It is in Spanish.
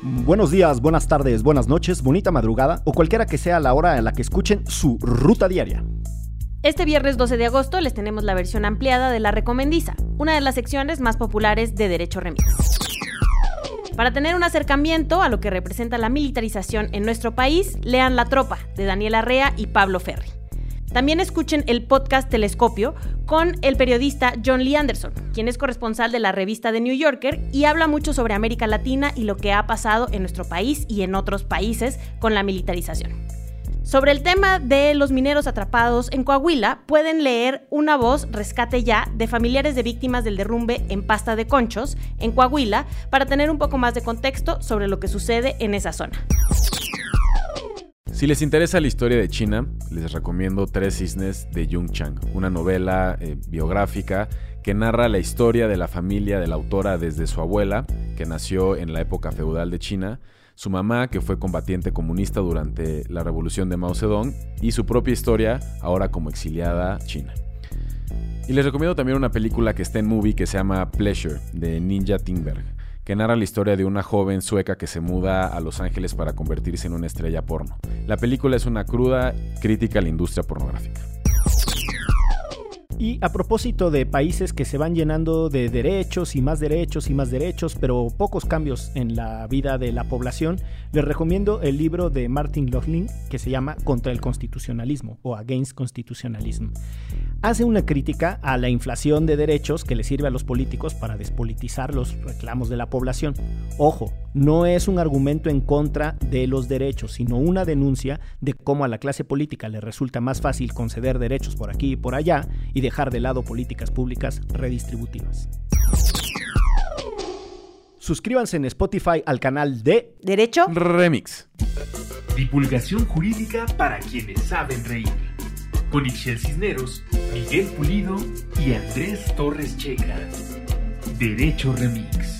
Buenos días, buenas tardes, buenas noches, bonita madrugada o cualquiera que sea la hora en la que escuchen su ruta diaria. Este viernes 12 de agosto les tenemos la versión ampliada de La Recomendiza, una de las secciones más populares de Derecho Remix. Para tener un acercamiento a lo que representa la militarización en nuestro país, lean La Tropa, de Daniel Arrea y Pablo Ferri. También escuchen el podcast Telescopio con el periodista John Lee Anderson, quien es corresponsal de la revista The New Yorker y habla mucho sobre América Latina y lo que ha pasado en nuestro país y en otros países con la militarización. Sobre el tema de los mineros atrapados en Coahuila, pueden leer Una voz rescate ya de familiares de víctimas del derrumbe en pasta de conchos en Coahuila para tener un poco más de contexto sobre lo que sucede en esa zona. Si les interesa la historia de China, les recomiendo Tres Cisnes de Jung Chang, una novela eh, biográfica que narra la historia de la familia de la autora desde su abuela, que nació en la época feudal de China, su mamá, que fue combatiente comunista durante la revolución de Mao Zedong, y su propia historia, ahora como exiliada china. Y les recomiendo también una película que está en movie que se llama Pleasure, de Ninja Tingberg que narra la historia de una joven sueca que se muda a Los Ángeles para convertirse en una estrella porno. La película es una cruda crítica a la industria pornográfica. Y a propósito de países que se van llenando de derechos y más derechos y más derechos, pero pocos cambios en la vida de la población, les recomiendo el libro de Martin Laughlin que se llama Contra el Constitucionalismo o Against Constitutionalism. Hace una crítica a la inflación de derechos que le sirve a los políticos para despolitizar los reclamos de la población. Ojo, no es un argumento en contra de los derechos, sino una denuncia de cómo a la clase política le resulta más fácil conceder derechos por aquí y por allá y dejar de lado políticas públicas redistributivas. Suscríbanse en Spotify al canal de Derecho Remix. Divulgación jurídica para quienes saben reír. Con Ixel Cisneros, Miguel Pulido y Andrés Torres Checa. Derecho Remix.